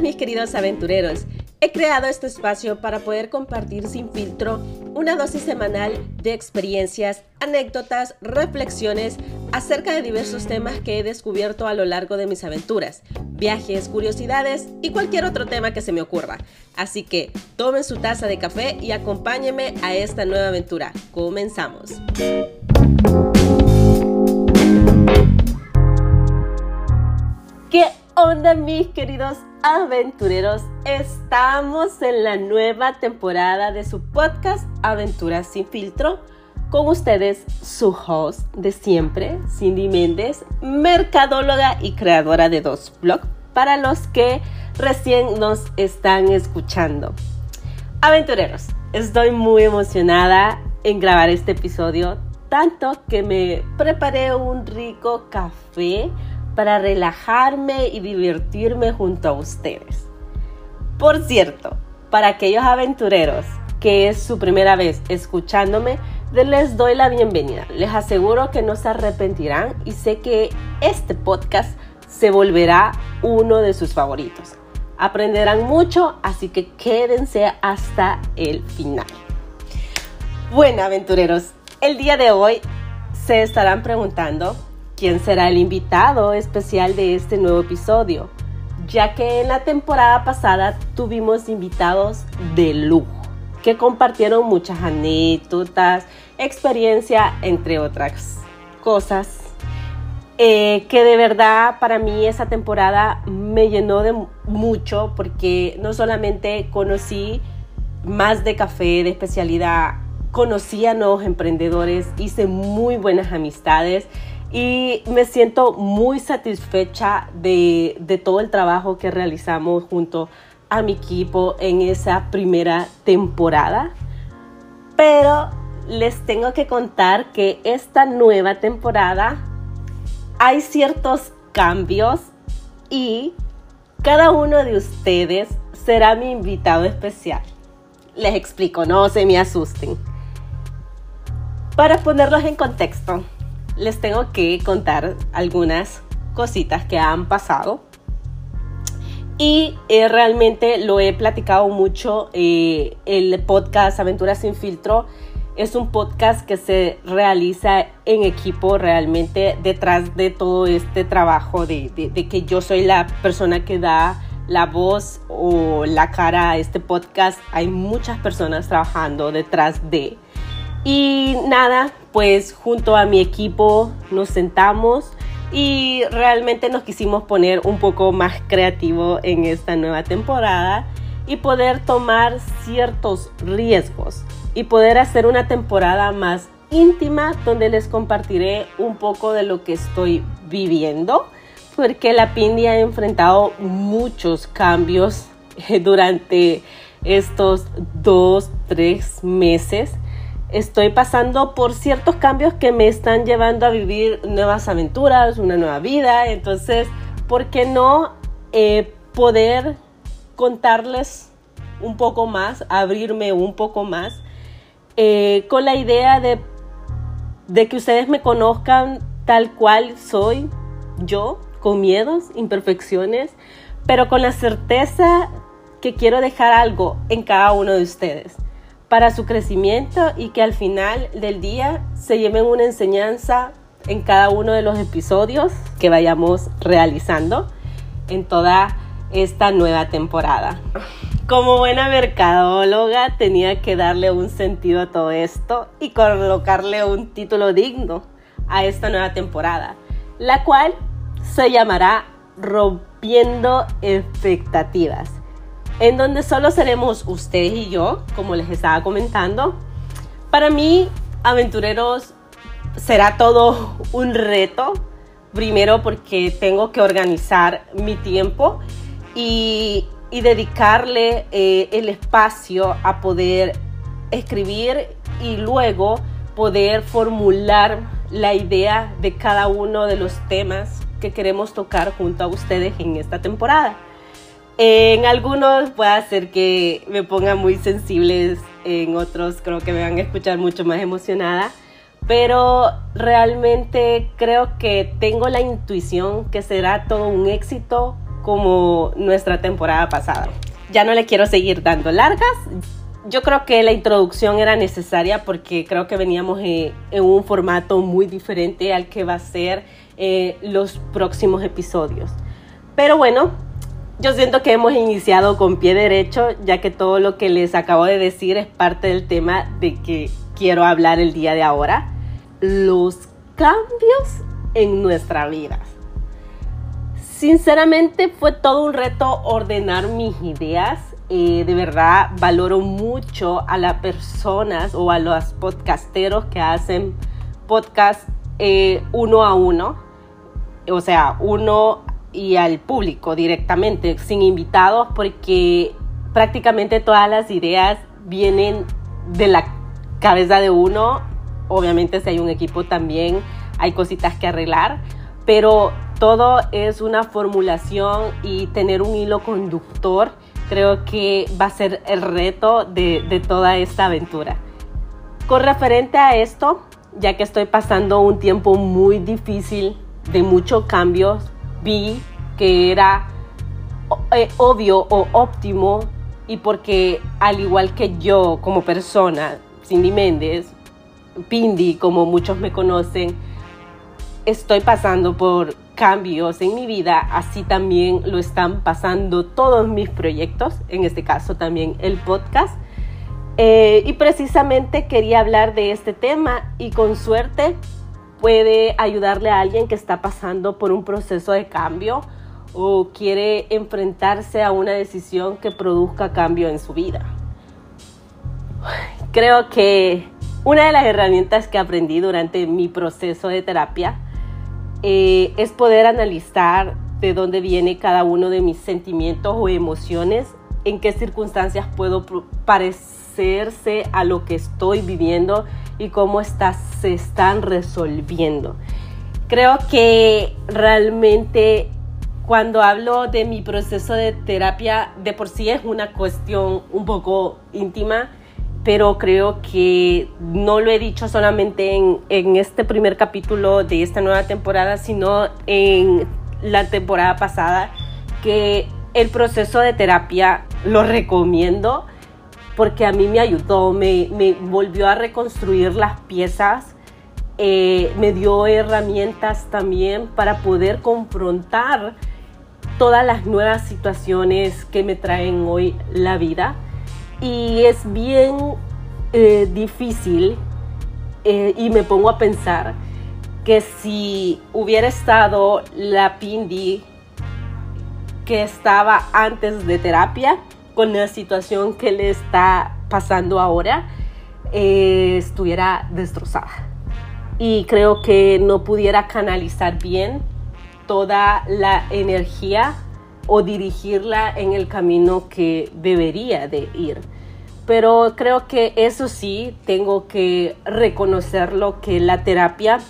mis queridos aventureros. He creado este espacio para poder compartir sin filtro una dosis semanal de experiencias, anécdotas, reflexiones acerca de diversos temas que he descubierto a lo largo de mis aventuras, viajes, curiosidades y cualquier otro tema que se me ocurra. Así que tomen su taza de café y acompáñenme a esta nueva aventura. Comenzamos. ¿Qué onda mis queridos aventureros? Estamos en la nueva temporada de su podcast Aventuras sin filtro. Con ustedes su host de siempre, Cindy Méndez, mercadóloga y creadora de dos blogs para los que recién nos están escuchando. Aventureros, estoy muy emocionada en grabar este episodio, tanto que me preparé un rico café para relajarme y divertirme junto a ustedes. Por cierto, para aquellos aventureros que es su primera vez escuchándome, les doy la bienvenida. Les aseguro que no se arrepentirán y sé que este podcast se volverá uno de sus favoritos. Aprenderán mucho, así que quédense hasta el final. Bueno, aventureros, el día de hoy se estarán preguntando quién será el invitado especial de este nuevo episodio, ya que en la temporada pasada tuvimos invitados de lujo que compartieron muchas anécdotas, experiencia, entre otras cosas. Eh, que de verdad para mí esa temporada me llenó de mucho porque no solamente conocí más de café de especialidad, conocí a nuevos emprendedores, hice muy buenas amistades y me siento muy satisfecha de, todo el trabajo que realizamos junto a mi equipo en esa primera temporada. Pero les tengo que contar que esta nueva temporada hay ciertos cambios y cada uno de ustedes será mi invitado especial. Les explico, no se me asusten. Para ponerlos en contexto, les tengo que contar algunas cositas que han pasado. Y eh, realmente lo he platicado mucho. Eh, el podcast Aventuras sin filtro es un podcast que se realiza en equipo realmente detrás de todo este trabajo de, de que yo soy la persona que da la voz o la cara a este podcast. Hay muchas personas trabajando detrás de. Y nada, pues junto a mi equipo nos sentamos y realmente nos quisimos poner un poco más creativo en esta nueva temporada y poder tomar ciertos riesgos y poder hacer una temporada más íntima donde les compartiré un poco de lo que estoy viviendo porque la Pindi ha enfrentado muchos cambios durante estos dos, tres meses estoy pasando por ciertos cambios que me están llevando a vivir nuevas aventuras, una nueva vida. Entonces, ¿por qué no eh, poder contarles un poco más, abrirme un poco más, eh, con la idea de, de que ustedes me conozcan tal cual soy yo, con miedos, imperfecciones, pero con la certeza que quiero dejar algo en cada uno de ustedes para su crecimiento y que al final del día se lleven una enseñanza en cada uno de los episodios que vayamos realizando en toda esta nueva temporada. Como buena mercadóloga tenía que darle un sentido a todo esto y colocarle un título digno a esta nueva temporada, la cual se llamará Rompiendo expectativas en donde solo seremos ustedes y yo, como les estaba comentando. Para mí, aventureros, será todo un reto. Primero porque tengo que organizar mi tiempo y, dedicarle eh, el espacio a poder escribir y luego poder formular la idea de cada uno de los temas que queremos tocar junto a ustedes en esta temporada. En algunos puede hacer que me ponga muy sensibles, en otros creo que me van a escuchar mucho más emocionada, pero realmente creo que tengo la intuición que será todo un éxito como nuestra temporada pasada. Ya no le quiero seguir dando largas. Yo creo que la introducción era necesaria porque creo que veníamos en, un formato muy diferente al que va a ser eh, los próximos episodios. Pero bueno, yo siento que hemos iniciado con pie derecho, ya que todo lo que les acabo de decir es parte del tema de que quiero hablar el día de ahora. Los cambios en nuestra vida. Sinceramente fue todo un reto ordenar mis ideas. Eh, de verdad valoro mucho a las personas o a los podcasteros que hacen podcast eh, uno a uno. O sea, uno y al público directamente, sin invitados, porque prácticamente todas las ideas vienen de la cabeza de uno. Obviamente si hay un equipo también hay cositas que arreglar, pero todo es una formulación y tener un hilo conductor creo que va a ser el reto de, de toda esta aventura. Con referente a esto, ya que estoy pasando un tiempo muy difícil de muchos cambios, vi que era eh, obvio o óptimo y porque al igual que yo como persona, Cindy Méndez, Pindi como muchos me conocen, estoy pasando por cambios en mi vida, así también lo están pasando todos mis proyectos, en este caso también el podcast. Eh, y precisamente quería hablar de este tema y con suerte puede ayudarle a alguien que está pasando por un proceso de cambio o quiere enfrentarse a una decisión que produzca cambio en su vida. Creo que una de las herramientas que aprendí durante mi proceso de terapia eh, es poder analizar de dónde viene cada uno de mis sentimientos o emociones, en qué circunstancias puedo parecerse a lo que estoy viviendo y cómo se están resolviendo. Creo que realmente cuando hablo de mi proceso de terapia, de por sí es una cuestión un poco íntima pero creo que no lo he dicho solamente en, en, este primer capítulo de esta nueva temporada, sino en la temporada pasada, que el proceso de terapia lo recomiendo porque a mí me ayudó, me, volvió a reconstruir las piezas, eh, me dio herramientas también para poder confrontar todas las nuevas situaciones que me traen hoy la vida. Y es bien eh, difícil eh, y me pongo a pensar que si hubiera estado la Pindi que estaba antes de terapia con la situación que le está pasando ahora, eh, estuviera destrozada. Y creo que no pudiera canalizar bien toda la energía o dirigirla en el camino que debería de ir. Pero creo que eso sí, tengo que reconocerlo, que la terapia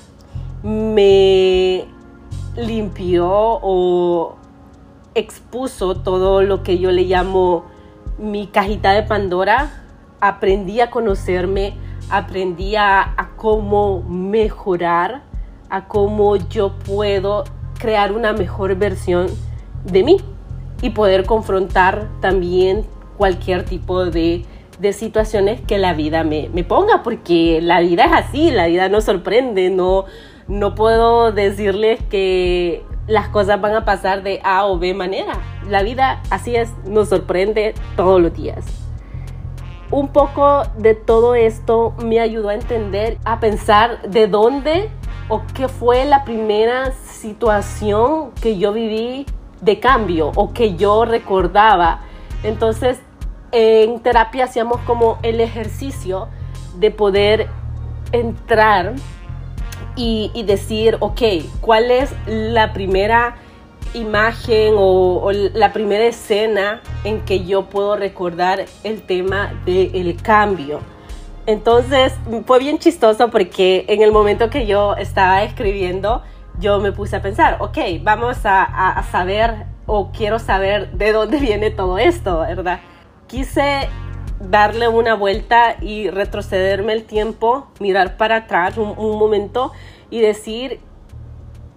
me limpió o expuso todo lo que yo le llamo mi cajita de Pandora. Aprendí a conocerme, aprendí a, cómo mejorar, a cómo yo puedo crear una mejor versión de mí y poder confrontar también cualquier tipo de, de situaciones que la vida me, me, ponga, porque la vida es así, la vida nos sorprende, no, no puedo decirles que las cosas van a pasar de A o B manera. La vida así es, nos sorprende todos los días. Un poco de todo esto me ayudó a entender, a pensar de dónde o qué fue la primera situación que yo viví de cambio o que yo recordaba. Entonces, en terapia hacíamos como el ejercicio de poder entrar y, decir, ok, ¿cuál es la primera imagen o, la primera escena en que yo puedo recordar el tema del cambio? Entonces fue bien chistoso porque en el momento que yo estaba escribiendo, yo me puse a pensar, ok, vamos a, saber o quiero saber de dónde viene todo esto, ¿verdad? Quise darle una vuelta y retrocederme el tiempo, mirar para atrás un, momento y decir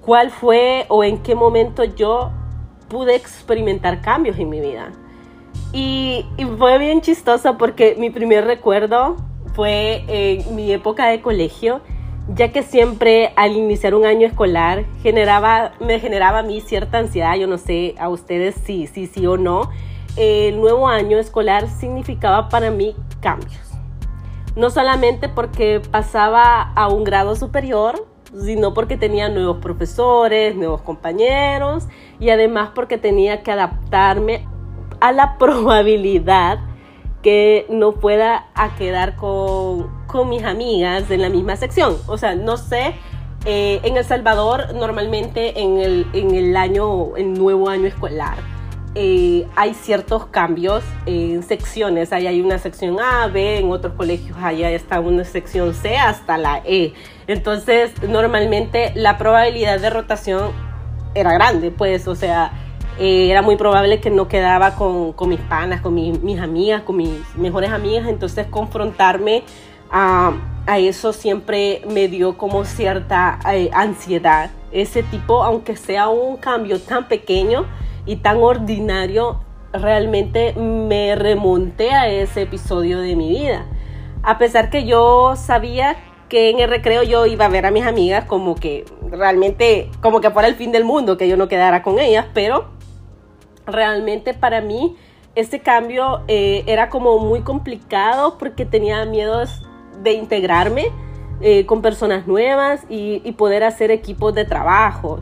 cuál fue o en qué momento yo pude experimentar cambios en mi vida. Y, y, fue bien chistoso porque mi primer recuerdo fue en mi época de colegio, ya que siempre al iniciar un año escolar generaba, me generaba a mí cierta ansiedad, yo no sé a ustedes si sí, sí, sí o no. El nuevo año escolar significaba para mí cambios. No solamente porque pasaba a un grado superior, sino porque tenía nuevos profesores, nuevos compañeros y además porque tenía que adaptarme a la probabilidad que no pueda a quedar con, con mis amigas en la misma sección. O sea, no sé, eh, en El Salvador normalmente en el, en el año, el nuevo año escolar, eh, hay ciertos cambios en secciones. Ahí hay una sección A, B, en otros colegios allá está una sección C hasta la E. Entonces, normalmente la probabilidad de rotación era grande, pues, o sea, eh, era muy probable que no quedaba con, mis panas, con mis amigas, con mis mejores amigas. Entonces, confrontarme a, a eso siempre me dio como cierta eh, ansiedad. Ese tipo, aunque sea un cambio tan pequeño, y tan ordinario, realmente me remonté a ese episodio de mi vida. A pesar que yo sabía que en el recreo yo iba a ver a mis amigas como que realmente, como que fuera el fin del mundo, que yo no quedara con ellas, pero realmente para mí este cambio eh, era como muy complicado porque tenía miedos de integrarme eh, con personas nuevas y, y poder hacer equipos de trabajo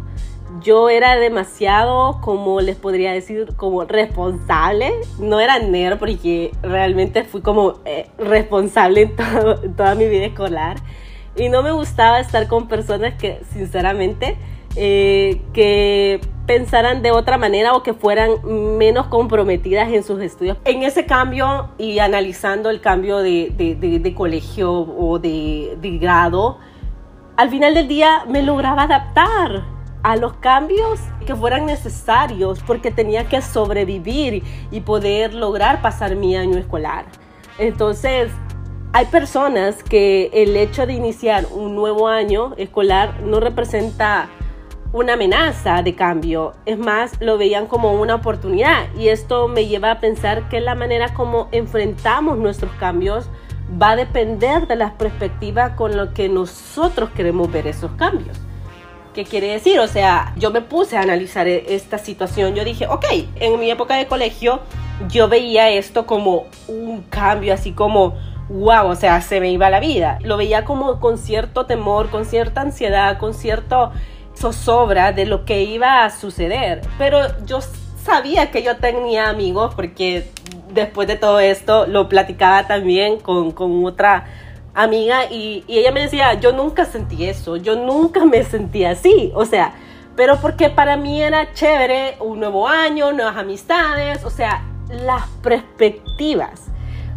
yo era demasiado, como les podría decir, como responsable. No era nerd porque realmente fui como eh, responsable en, toda mi vida escolar. Y no me gustaba estar con personas que, sinceramente, eh, que pensaran de otra manera o que fueran menos comprometidas en sus estudios. En ese cambio y analizando el cambio de colegio o de grado, al final del día me lograba adaptar a los cambios que fueran necesarios porque tenía que sobrevivir y poder lograr pasar mi año escolar. Entonces, hay personas que el hecho de iniciar un nuevo año escolar no representa una amenaza de cambio, es más, lo veían como una oportunidad y esto me lleva a pensar que la manera como enfrentamos nuestros cambios va a depender de las perspectivas con lo que nosotros queremos ver esos cambios. ¿Qué quiere decir? O sea, yo me puse a analizar e-, esta situación. Yo dije, ok, en mi época de colegio yo veía esto como un cambio, así como, wow, o sea, se me iba la vida. Lo veía como con cierto temor, con cierta ansiedad, con cierto zozobra de lo que iba a suceder. Pero yo sabía que yo tenía amigos porque después de todo esto lo platicaba también con, con otra amiga y, ella me decía, yo nunca sentí eso, yo nunca me sentí así, o sea, pero porque para mí era chévere un nuevo año, nuevas amistades, o sea, las perspectivas.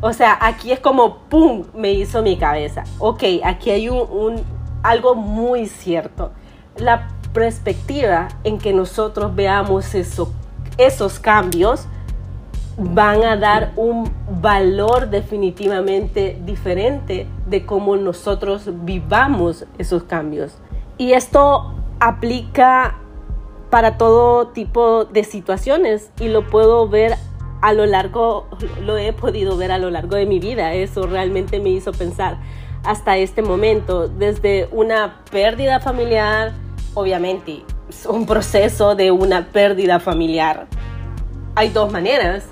O sea, aquí es como, ¡pum!, me hizo mi cabeza. Ok, aquí hay un, algo muy cierto. La perspectiva en que nosotros veamos eso, esos cambios van a dar un valor definitivamente diferente de cómo nosotros vivamos esos cambios. Y esto aplica para todo tipo de situaciones y lo puedo ver a lo largo, lo he podido ver a lo largo de mi vida. Eso realmente me hizo pensar hasta este momento, desde una pérdida familiar, obviamente, un proceso de una pérdida familiar. Hay dos maneras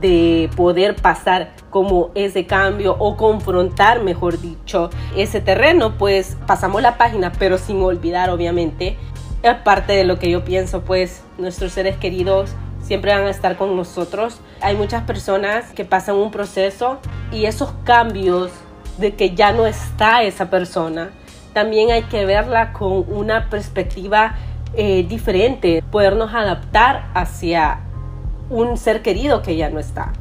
de poder pasar como ese cambio o confrontar, mejor dicho, ese terreno, pues pasamos la página, pero sin olvidar, obviamente, es parte de lo que yo pienso, pues nuestros seres queridos siempre van a estar con nosotros. Hay muchas personas que pasan un proceso y esos cambios de que ya no está esa persona, también hay que verla con una perspectiva eh, diferente, podernos adaptar hacia un ser querido que ya no está.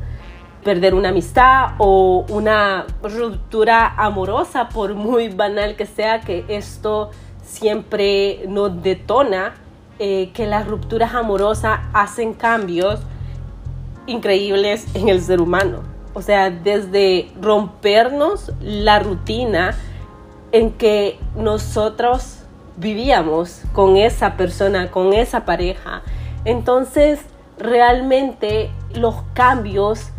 Perder una amistad o una ruptura amorosa, por muy banal que sea, que esto siempre nos detona, eh, que las rupturas amorosas hacen cambios increíbles en el ser humano. O sea, desde rompernos la rutina en que nosotros vivíamos con esa persona, con esa pareja, Entonces, realmente los cambios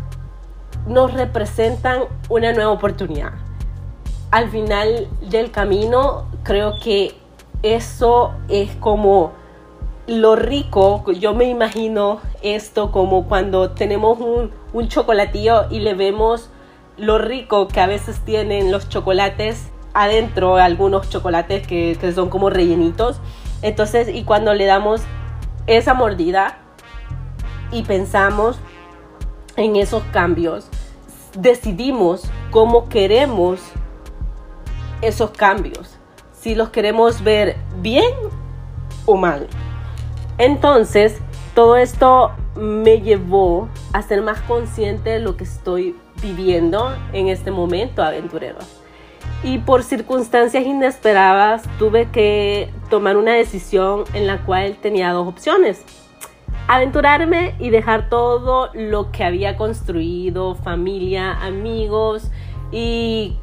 nos representan una nueva oportunidad. Al final del camino, creo que eso es como lo rico, yo me imagino esto como cuando tenemos un, un chocolatillo y le vemos lo rico que a veces tienen los chocolates adentro, algunos chocolates que, que son como rellenitos. Entonces, y cuando le damos esa mordida y pensamos en esos cambios, decidimos cómo queremos esos cambios, si los queremos ver bien o mal. Entonces, todo esto me llevó a ser más consciente de lo que estoy viviendo en este momento aventurero. Y por circunstancias inesperadas tuve que tomar una decisión en la cual tenía dos opciones. Aventurarme y dejar todo lo que había construido, familia, amigos y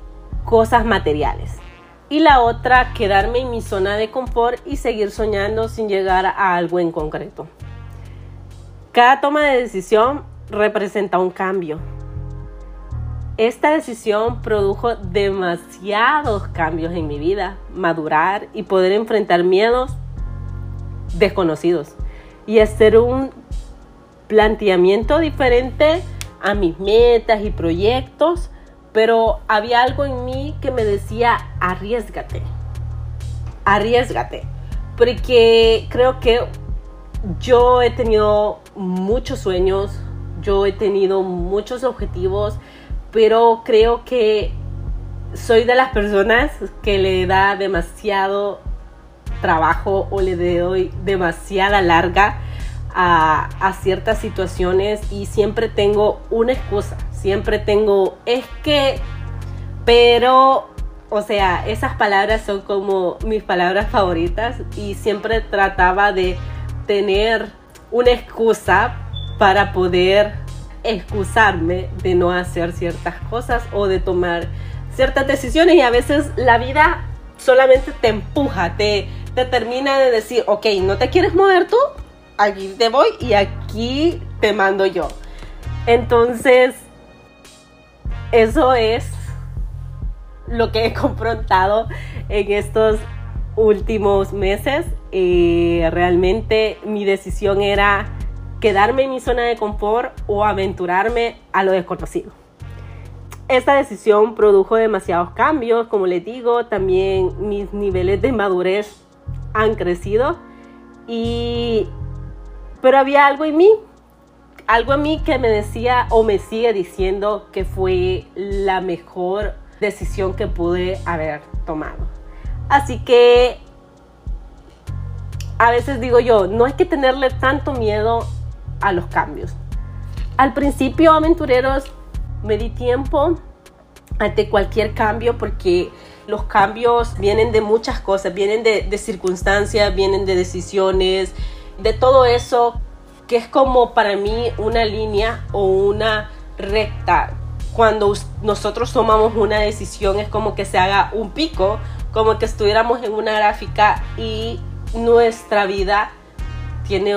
cosas materiales. Y la otra, quedarme en mi zona de confort y seguir soñando sin llegar a algo en concreto. Cada toma de decisión representa un cambio. Esta decisión produjo demasiados cambios en mi vida, madurar y poder enfrentar miedos desconocidos y hacer un planteamiento diferente a mis metas y proyectos, pero había algo en mí que me decía, arriesgate, arriesgate, porque creo que yo he tenido muchos sueños, yo he tenido muchos objetivos, pero creo que soy de las personas que le da demasiado trabajo o le doy demasiada larga a, a, ciertas situaciones y siempre tengo una excusa, siempre tengo, es que, pero, o sea, esas palabras son como mis palabras favoritas y siempre trataba de tener una excusa para poder excusarme de no hacer ciertas cosas o de tomar ciertas decisiones y a veces la vida solamente te empuja, te, te termina de decir, ok, no te quieres mover tú, aquí te voy y aquí te mando yo. Entonces, eso es lo que he confrontado en estos últimos meses eh, realmente mi decisión era quedarme en mi zona de confort o aventurarme a lo desconocido. Esta decisión produjo demasiados cambios, como les digo, también mis niveles de madurez han crecido y pero había algo en mí, algo en mí que me decía o me sigue diciendo que fue la mejor decisión que pude haber tomado. Así que a veces digo yo, no hay que tenerle tanto miedo a los cambios. Al principio, aventureros, me di tiempo ante cualquier cambio porque los cambios vienen de muchas cosas, vienen de, circunstancias, vienen de decisiones, de todo eso que es como para mí una línea o una recta. Cuando nosotros tomamos una decisión es como que se haga un pico, como que estuviéramos en una gráfica y nuestra vida tiene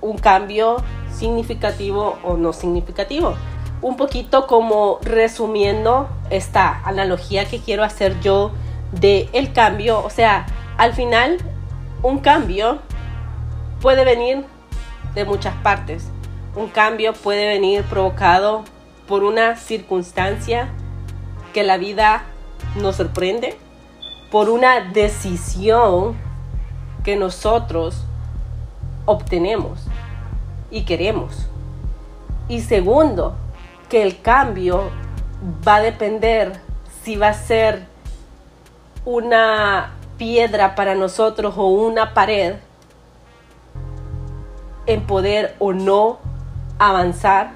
un cambio significativo o no significativo. Un poquito como resumiendo esta analogía que quiero hacer yo de el cambio, o sea, al final un cambio puede venir de muchas partes. Un cambio puede venir provocado por una circunstancia que la vida nos sorprende, por una decisión que nosotros obtenemos y queremos. Y segundo, que el cambio va a depender si va a ser una piedra para nosotros o una pared en poder o no avanzar,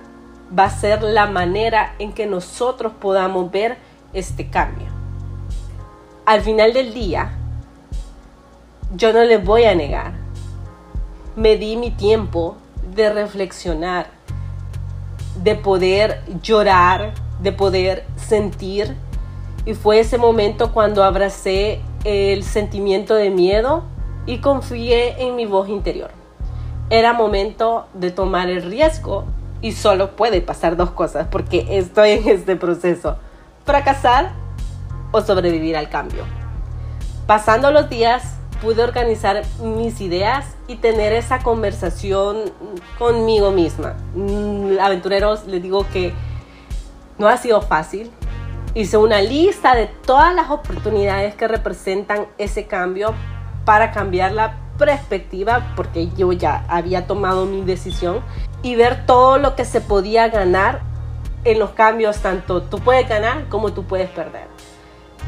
va a ser la manera en que nosotros podamos ver este cambio. Al final del día, yo no les voy a negar. Me di mi tiempo de reflexionar, de poder llorar, de poder sentir. Y fue ese momento cuando abracé el sentimiento de miedo y confié en mi voz interior. era momento de tomar el riesgo y solo puede pasar dos cosas porque estoy en este proceso. Fracasar o sobrevivir al cambio. Pasando los días pude organizar mis ideas y tener esa conversación conmigo misma. Mm, aventureros, les digo que no ha sido fácil. Hice una lista de todas las oportunidades que representan ese cambio para cambiar la perspectiva, porque yo ya había tomado mi decisión, y ver todo lo que se podía ganar en los cambios, tanto tú puedes ganar como tú puedes perder.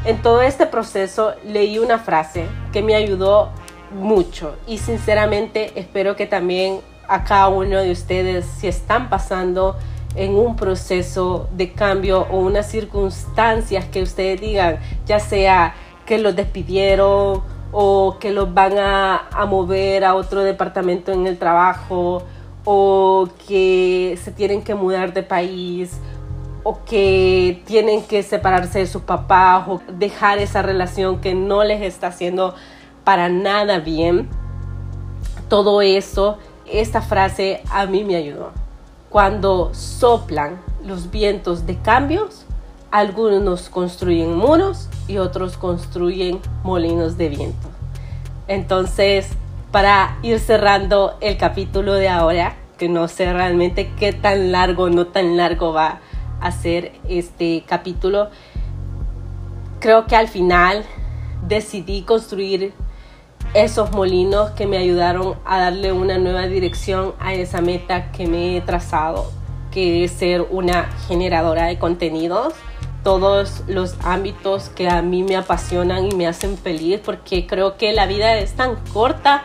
En todo este proceso leí una frase que me ayudó mucho y sinceramente espero que también a cada uno de ustedes, si están pasando en un proceso de cambio o unas circunstancias que ustedes digan, ya sea que los despidieron o que los van a, a mover a otro departamento en el trabajo o que se tienen que mudar de país o que tienen que separarse de sus papás o dejar esa relación que no les está haciendo para nada bien. Todo eso, esta frase a mí me ayudó. Cuando soplan los vientos de cambios, algunos construyen muros y otros construyen molinos de viento. Entonces, para ir cerrando el capítulo de ahora, que no sé realmente qué tan largo o no tan largo va a ser este capítulo, creo que al final decidí construir esos molinos que me ayudaron a darle una nueva dirección a esa meta que me he trazado, que es ser una generadora de contenidos. Todos los ámbitos que a mí me apasionan y me hacen feliz porque creo que la vida es tan corta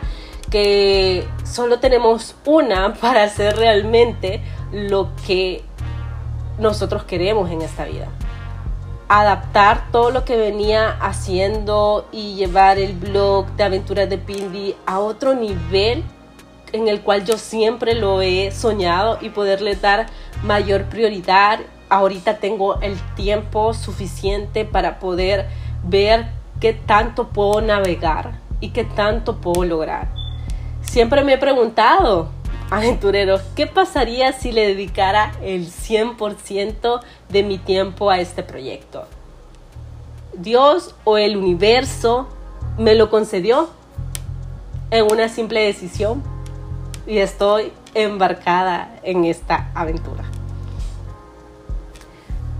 que solo tenemos una para hacer realmente lo que nosotros queremos en esta vida. Adaptar todo lo que venía haciendo y llevar el blog de aventuras de Pindi a otro nivel en el cual yo siempre lo he soñado y poderle dar mayor prioridad ahorita tengo el tiempo suficiente para poder ver qué tanto puedo navegar y qué tanto puedo lograr. Siempre me he preguntado, aventureros, ¿qué pasaría si le dedicara el 100% de mi tiempo a este proyecto? Dios o el universo me lo concedió en una simple decisión y estoy embarcada en esta aventura.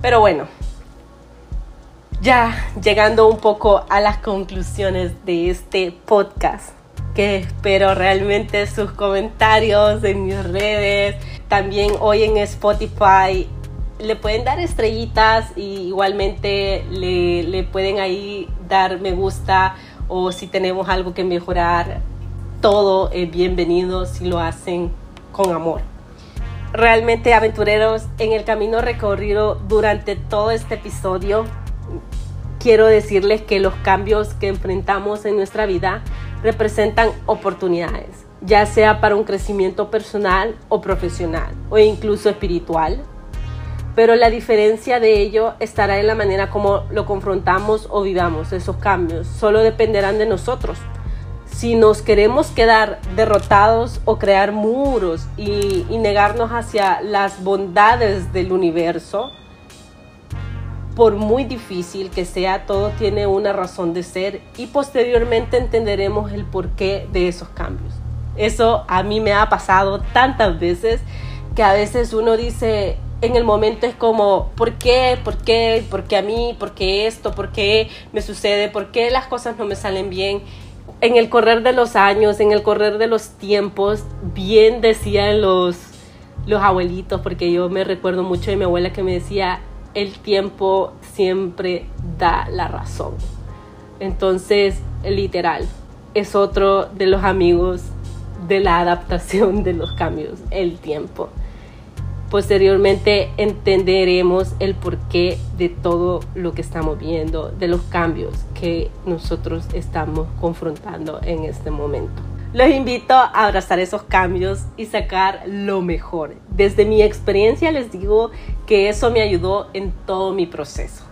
Pero bueno, ya llegando un poco a las conclusiones de este podcast, que espero realmente sus comentarios en mis redes, también hoy en Spotify. Le pueden dar estrellitas y igualmente le, le pueden ahí dar me gusta o si tenemos algo que mejorar, todo es bienvenido si lo hacen con amor realmente aventureros en el camino recorrido durante todo este episodio. Quiero decirles que los cambios que enfrentamos en nuestra vida representan oportunidades, ya sea para un crecimiento personal o profesional o incluso espiritual. Pero la diferencia de ello estará en la manera como lo confrontamos o vivamos esos cambios. Solo dependerán de nosotros si nos queremos quedar derrotados o crear muros y, negarnos hacia las bondades del universo, por muy difícil que sea, todo tiene una razón de ser y posteriormente entenderemos el porqué de esos cambios. Eso a mí me ha pasado tantas veces que a veces uno dice, en el momento es como, ¿por qué? ¿Por qué? ¿Por qué a mí? ¿Por qué esto? ¿Por qué me sucede? ¿Por qué las cosas no me salen bien? en el correr de los años, en el correr de los tiempos, bien decían los, los abuelitos, porque yo me recuerdo mucho de mi abuela que me decía, el tiempo siempre da la razón. Entonces, literal, es otro de los amigos de la adaptación de los cambios, el tiempo. Posteriormente entenderemos el porqué de todo lo que estamos viendo, de los cambios que nosotros estamos confrontando en este momento. Los invito a abrazar esos cambios y sacar lo mejor. Desde mi experiencia les digo que eso me ayudó en todo mi proceso.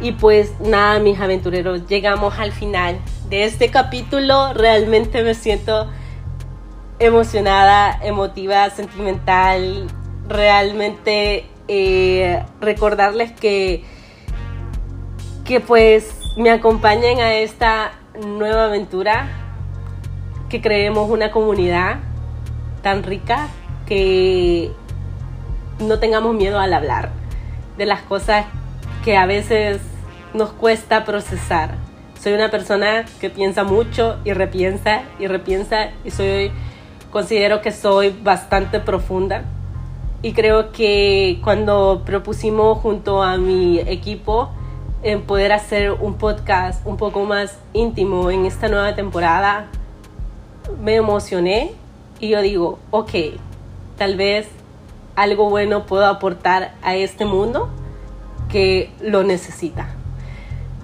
Y pues nada, mis aventureros, llegamos al final de este capítulo. Realmente me siento emocionada, emotiva, sentimental, realmente eh, recordarles que, que pues me acompañen a esta nueva aventura, que creemos una comunidad tan rica que no tengamos miedo al hablar de las cosas que a veces nos cuesta procesar. Soy una persona que piensa mucho y repiensa y repiensa y soy considero que soy bastante profunda y creo que cuando propusimos junto a mi equipo en poder hacer un podcast un poco más íntimo en esta nueva temporada, me emocioné y yo digo, ok, tal vez algo bueno puedo aportar a este mundo que lo necesita.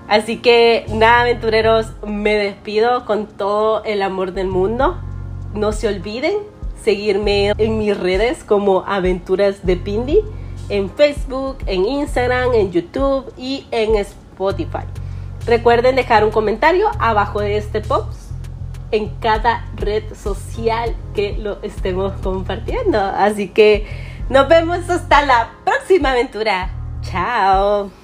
Así que nada, aventureros, me despido con todo el amor del mundo. No se olviden seguirme en mis redes como Aventuras de Pindi, en Facebook, en Instagram, en YouTube y en Spotify. Recuerden dejar un comentario abajo de este post en cada red social que lo estemos compartiendo. Así que nos vemos hasta la próxima aventura. Chao.